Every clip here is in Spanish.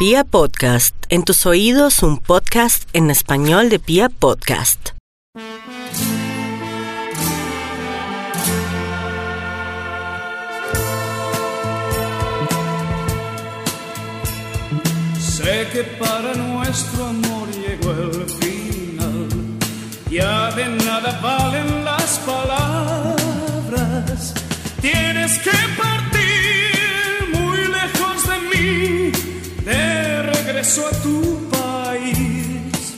Pia Podcast, en tus oídos un podcast en español de Pia Podcast. Sé que para nuestro amor llegó el final, ya de nada valen las palabras, tienes que partir regreso a tu país,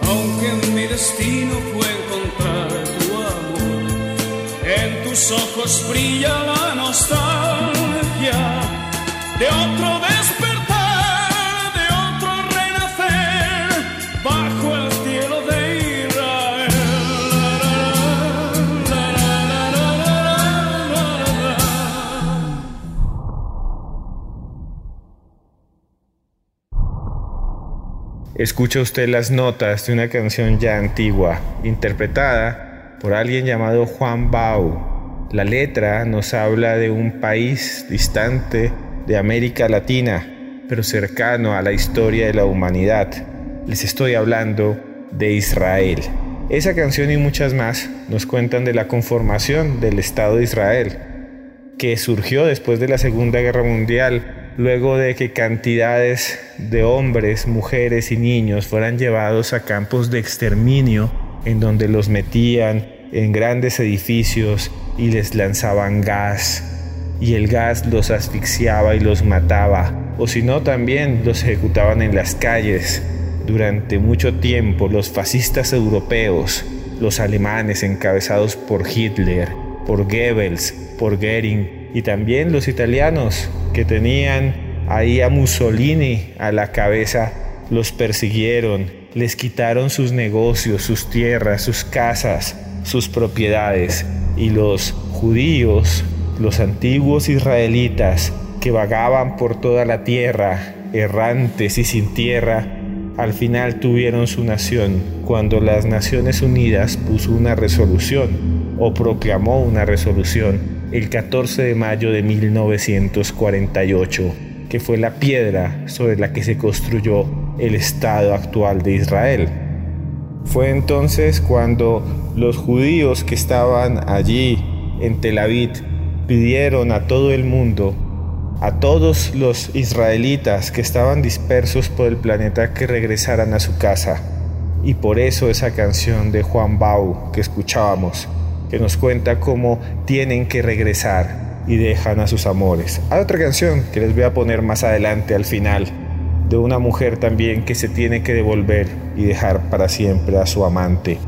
aunque mi destino fue encontrar tu amor, en tus ojos brilla la nostalgia de otro despertar, Escucha usted las notas de una canción ya antigua, interpretada por alguien llamado Juan Bau. La letra nos habla de un país distante de América Latina, pero cercano a la historia de la humanidad. Les estoy hablando de Israel. Esa canción y muchas más nos cuentan de la conformación del Estado de Israel, que surgió después de la Segunda Guerra Mundial, luego de que cantidades de hombres, mujeres y niños fueran llevados a campos de exterminio, en donde los metían en grandes edificios y les lanzaban gas, y el gas los asfixiaba y los mataba, o si no también los ejecutaban en las calles. Durante mucho tiempo los fascistas europeos, los alemanes encabezados por Hitler, por Goebbels, por Goering y también los italianos que tenían ahí a Mussolini a la cabeza, los persiguieron, les quitaron sus negocios, sus tierras, sus casas, sus propiedades. Y los judíos, los antiguos israelitas que vagaban por toda la tierra, errantes y sin tierra, al final tuvieron su nación cuando las Naciones Unidas puso una resolución o proclamó una resolución el 14 de mayo de 1948, que fue la piedra sobre la que se construyó el Estado actual de Israel. Fue entonces cuando los judíos que estaban allí en Tel Aviv pidieron a todo el mundo, a todos los israelitas que estaban dispersos por el planeta que regresaran a su casa. Y por eso esa canción de Juan Bau que escuchábamos, que nos cuenta cómo tienen que regresar y dejan a sus amores. Hay otra canción que les voy a poner más adelante al final, de una mujer también que se tiene que devolver y dejar para siempre a su amante.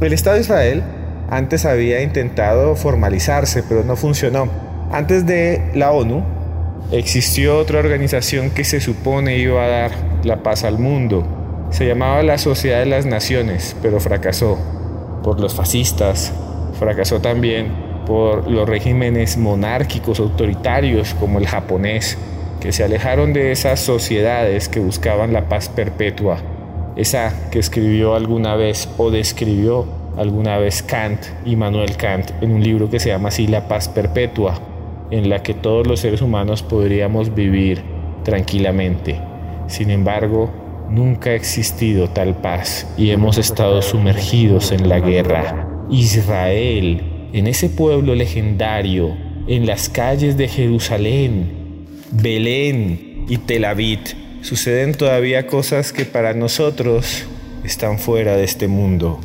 El Estado de Israel antes había intentado formalizarse, pero no funcionó. Antes de la ONU, existió otra organización que se supone iba a dar la paz al mundo. Se llamaba la Sociedad de las Naciones, pero fracasó por los fascistas, fracasó también por los regímenes monárquicos autoritarios como el japonés, que se alejaron de esas sociedades que buscaban la paz perpetua, esa que escribió alguna vez o describió alguna vez Kant, Immanuel Kant, en un libro que se llama así La paz perpetua, en la que todos los seres humanos podríamos vivir tranquilamente. Sin embargo, nunca ha existido tal paz y hemos estado sumergidos en la guerra. Israel, en ese pueblo legendario, en las calles de Jerusalén, Belén y Tel Aviv, suceden todavía cosas que para nosotros están fuera de este mundo.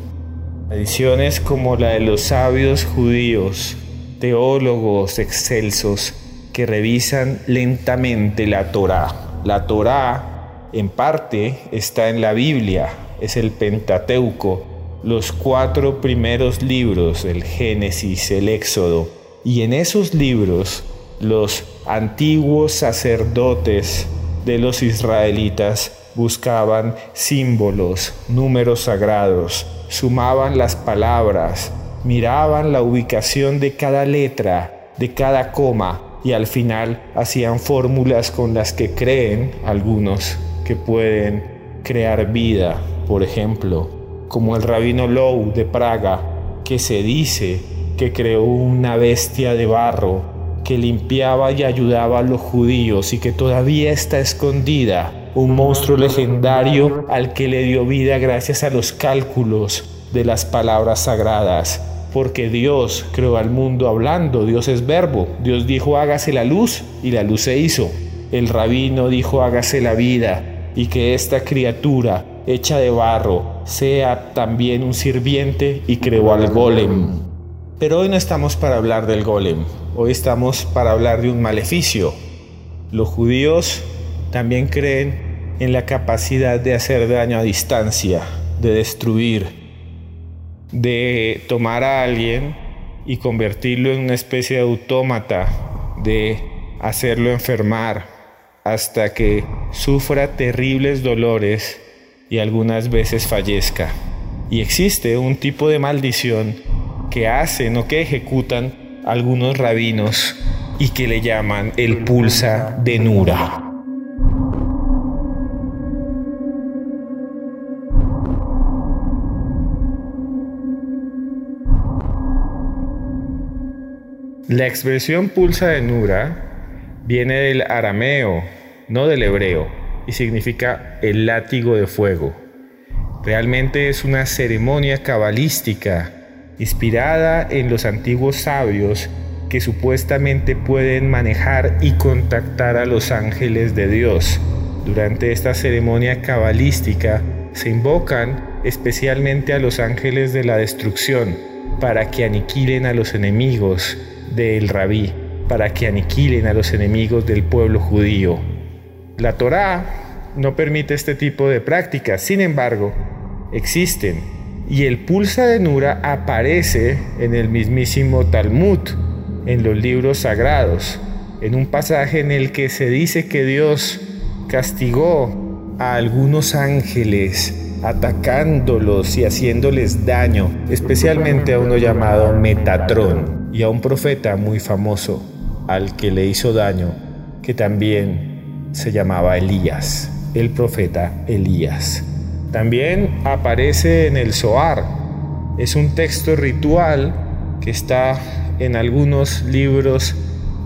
Tradiciones como la de los sabios judíos, teólogos excelsos que revisan lentamente la Torá. La Torá, en parte, está en la Biblia, es el Pentateuco, los cuatro primeros libros, el Génesis, el Éxodo. Y en esos libros, los antiguos sacerdotes de los israelitas buscaban símbolos, números sagrados, sumaban las palabras, miraban la ubicación de cada letra, de cada coma y al final hacían fórmulas con las que creen algunos que pueden crear vida, por ejemplo, como el rabino Low de Praga, que se dice que creó una bestia de barro que limpiaba y ayudaba a los judíos y que todavía está escondida, un monstruo legendario al que le dio vida gracias a los cálculos de las palabras sagradas. Porque Dios creó al mundo hablando, Dios es verbo, Dios dijo hágase la luz y la luz se hizo. El rabino dijo hágase la vida y que esta criatura hecha de barro sea también un sirviente y creó al golem. Pero hoy no estamos para hablar del golem, hoy estamos para hablar de un maleficio. Los judíos también creen en la capacidad de hacer daño a distancia, de destruir, de tomar a alguien y convertirlo en una especie de autómata, de hacerlo enfermar hasta que sufra terribles dolores y algunas veces fallezca. Y existe un tipo de maldición que hacen o que ejecutan algunos rabinos y que le llaman el pulsa de Nura. La expresión pulsa de Nura viene del arameo, no del hebreo, y significa el látigo de fuego. Realmente es una ceremonia cabalística inspirada en los antiguos sabios que supuestamente pueden manejar y contactar a los ángeles de Dios. Durante esta ceremonia cabalística se invocan especialmente a los ángeles de la destrucción para que aniquilen a los enemigos del rabí, para que aniquilen a los enemigos del pueblo judío. La Torá no permite este tipo de prácticas, sin embargo, existen. Y el pulsa de Nura aparece en el mismísimo Talmud, en los libros sagrados, en un pasaje en el que se dice que Dios castigó a algunos ángeles atacándolos y haciéndoles daño, especialmente a uno llamado Metatrón y a un profeta muy famoso al que le hizo daño, que también se llamaba Elías, el profeta Elías. También aparece en el Zohar. Es un texto ritual que está en algunos libros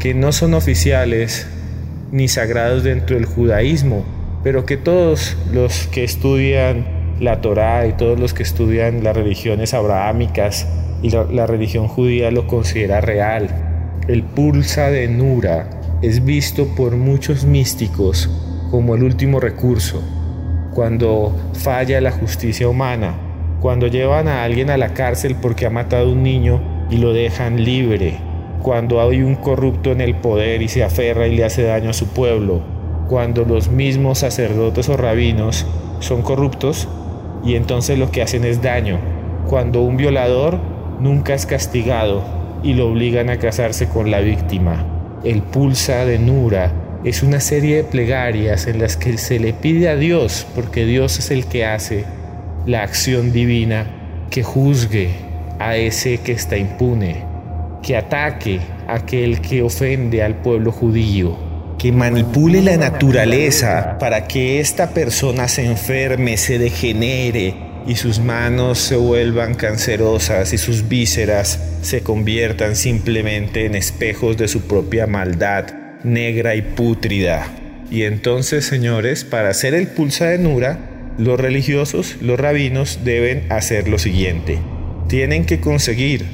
que no son oficiales ni sagrados dentro del judaísmo, pero que todos los que estudian la Torá y todos los que estudian las religiones abrahámicas y la, la religión judía lo considera real. El pulsa de Nura es visto por muchos místicos como el último recurso, cuando falla la justicia humana, cuando llevan a alguien a la cárcel porque ha matado a un niño y lo dejan libre, cuando hay un corrupto en el poder y se aferra y le hace daño a su pueblo, cuando los mismos sacerdotes o rabinos son corruptos y entonces lo que hacen es daño, cuando un violador nunca es castigado y lo obligan a casarse con la víctima. El pulsa de Nura es una serie de plegarias en las que se le pide a Dios, porque Dios es el que hace la acción divina, que juzgue a ese que está impune, que ataque a aquel que ofende al pueblo judío, que manipule la naturaleza para que esta persona se enferme, se degenere y sus manos se vuelvan cancerosas y sus vísceras se conviertan simplemente en espejos de su propia maldad negra y pútrida. Y entonces, señores, para hacer el pulsa de Nura, los religiosos, los rabinos, deben hacer lo siguiente. Tienen que conseguir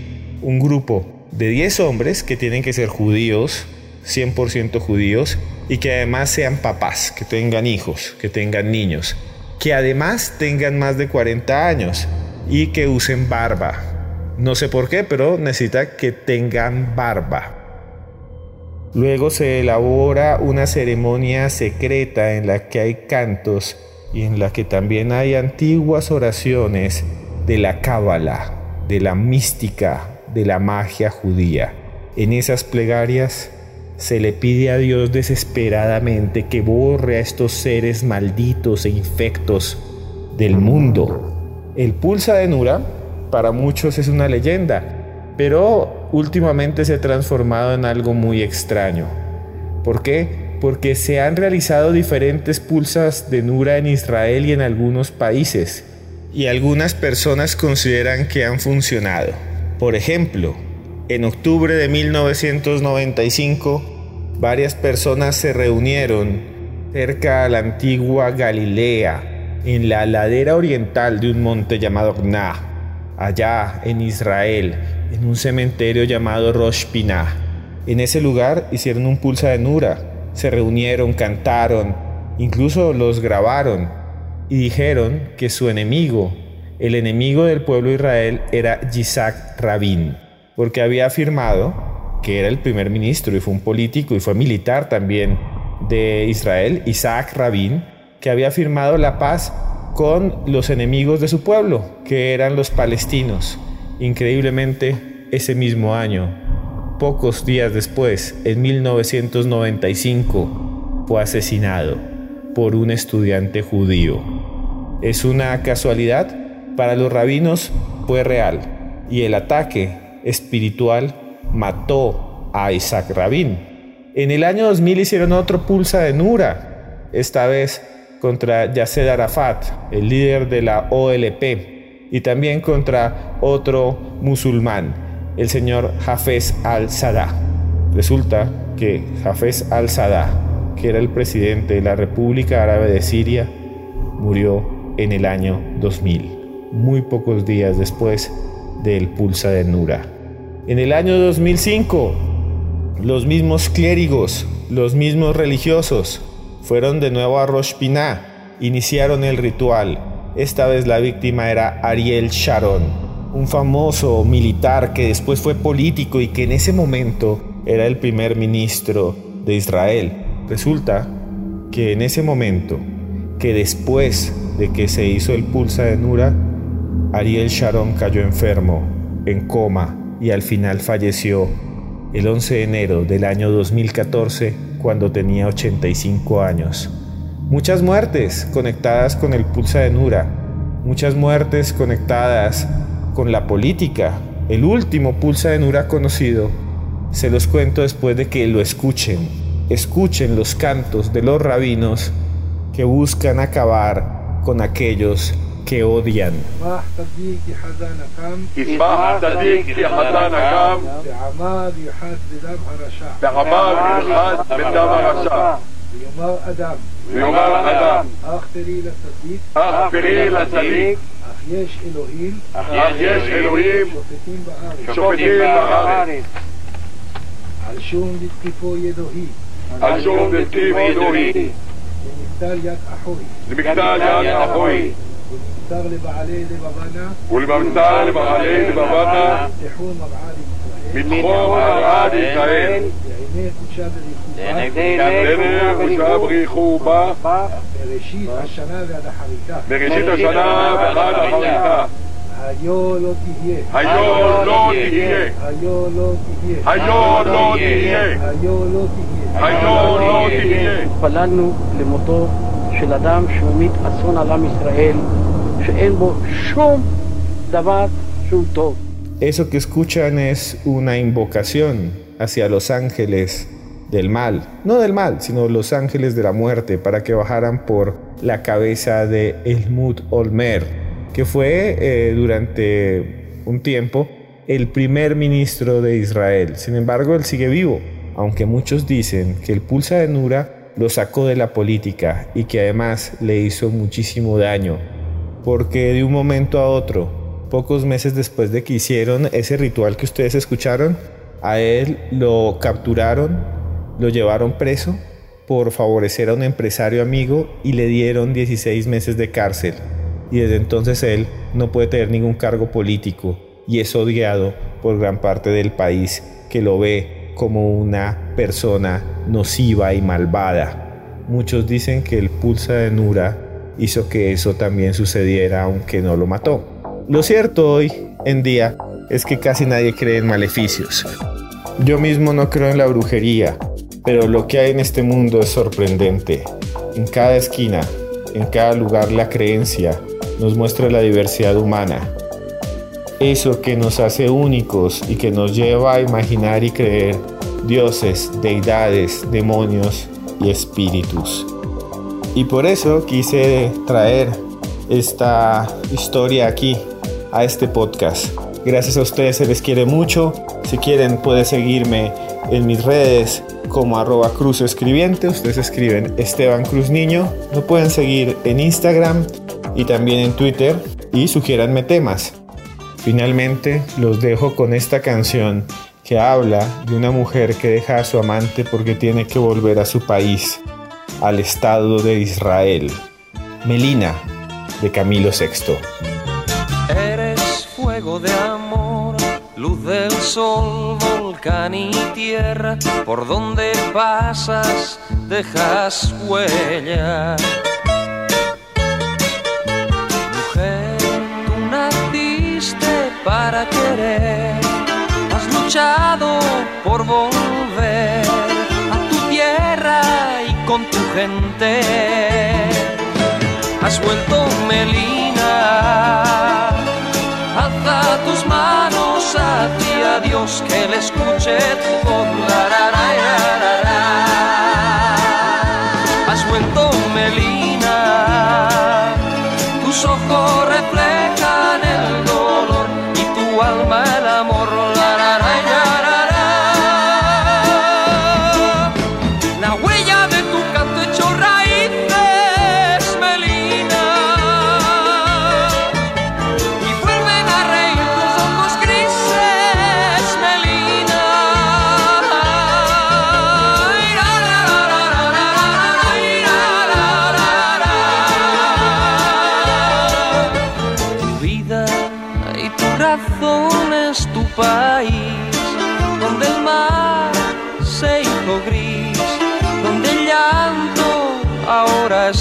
un grupo de 10 hombres que tienen que ser judíos, 100% judíos, y que además sean papás, que tengan hijos, que tengan niños, que además tengan más de 40 años y que usen barba. No sé por qué, pero necesita que tengan barba. Luego se elabora una ceremonia secreta en la que hay cantos y en la que también hay antiguas oraciones de la cábala, de la mística, de la magia judía. En esas plegarias se le pide a Dios desesperadamente que borre a estos seres malditos e infectos del mundo. El pulsa de Nura para muchos es una leyenda, pero últimamente se ha transformado en algo muy extraño. ¿Por qué? Porque se han realizado diferentes pulsas de Nura en Israel y en algunos países, y algunas personas consideran que han funcionado. Por ejemplo, En octubre de 1995, varias personas se reunieron cerca a la antigua Galilea, en la ladera oriental de un monte llamado Gna, allá en Israel, en un cementerio llamado Rosh Pinah. En ese lugar hicieron un pulsa de Nura, se reunieron, cantaron, incluso los grabaron y dijeron que su enemigo, el enemigo del pueblo de Israel, era Yitzhak Rabin, porque había afirmado que era el primer ministro y fue un político y fue militar también de Israel, Isaac Rabin, que había firmado la paz con los enemigos de su pueblo, que eran los palestinos. Increíblemente, ese mismo año, pocos días después, en 1995, fue asesinado por un estudiante judío. ¿Es una casualidad? Para los rabinos fue real y el ataque espiritual mató a Isaac Rabin. En el año 2000 hicieron otro pulsa de Nura, esta vez contra Yasser Arafat, el líder de la OLP, y también contra otro musulmán, el señor Hafez al-Sadá. Resulta que Hafez al-Sadá, que era el presidente de la República Árabe de Siria, murió en el año 2000, muy pocos días después del pulsa de Nura. En el año 2005, los mismos clérigos, los mismos religiosos, fueron de nuevo a Rosh Pinah, iniciaron el ritual. Esta vez la víctima era Ariel Sharon, un famoso militar que después fue político y que en ese momento era el primer ministro de Israel. Resulta que en ese momento, que después de que se hizo el pulsa de Nura, Ariel Sharon cayó enfermo, en coma y al final falleció el 11 de enero del año 2014 cuando tenía 85 años. Muchas muertes conectadas con el pulsa de Nura, muchas muertes conectadas con la política. El último pulsa de Nura conocido se los cuento después de que lo escuchen. Escuchen los cantos de los rabinos que buscan acabar con aquellos que odian. יש אלוהים, יש אלוהים, שופטים בארץ. על שום דתקיפו ידוהי, על שום דתקיפו ידוהי, למקטל יד אחוי, למקטל יד אחוי, ולמקטר לבעלי לבבנה, מתחום מרעד ישראל, לעיני קודשה בריחובה, בראשית השנה ועד החריקה. בראשית השנה ועד החריקה. היו לא תהיה. היו לא תהיה. היו לא תהיה. היו לא תהיה. היו לא תהיה. היו לא תהיה. התפללנו למותו של אדם שמיט אסון על עם ישראל, שאין בו שום דבר שהוא טוב. Eso que escuchan es una invocación hacia los ángeles del mal, no del mal, sino los ángeles de la muerte, para que bajaran por la cabeza de Elmud Olmer, que fue eh, durante un tiempo el primer ministro de Israel. Sin embargo, él sigue vivo, aunque muchos dicen que el pulsa de Nura lo sacó de la política y que además le hizo muchísimo daño, porque de un momento a otro, pocos meses después de que hicieron ese ritual que ustedes escucharon, a él lo capturaron lo llevaron preso por favorecer a un empresario amigo y le dieron 16 meses de cárcel. Y desde entonces él no puede tener ningún cargo político y es odiado por gran parte del país que lo ve como una persona nociva y malvada. Muchos dicen que el pulsa de Nura hizo que eso también sucediera aunque no lo mató. Lo cierto hoy en día es que casi nadie cree en maleficios. Yo mismo no creo en la brujería, pero lo que hay en este mundo es sorprendente. En cada esquina, en cada lugar la creencia nos muestra la diversidad humana. Eso que nos hace únicos y que nos lleva a imaginar y creer dioses, deidades, demonios y espíritus. Y por eso quise traer esta historia aquí, a este podcast, Gracias a ustedes se les quiere mucho. Si quieren pueden seguirme en mis redes como arroba cruz escribiente. Ustedes escriben Esteban Cruz Niño. Me pueden seguir en Instagram y también en Twitter y sugiéranme temas. Finalmente los dejo con esta canción que habla de una mujer que deja a su amante porque tiene que volver a su país, al Estado de Israel. Melina, de Camilo VI. Eres fuego de amor, luz del sol, volcán y tierra, por donde pasas dejas huella. Mujer, tú naciste para querer, has luchado por volver con tu gente has vuelto Melina. Alza tus manos a ti, a Dios, que le escuche tu voz. Has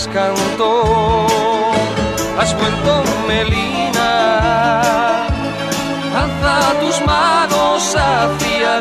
canto, has vuelto Melina, alza tus manos hacia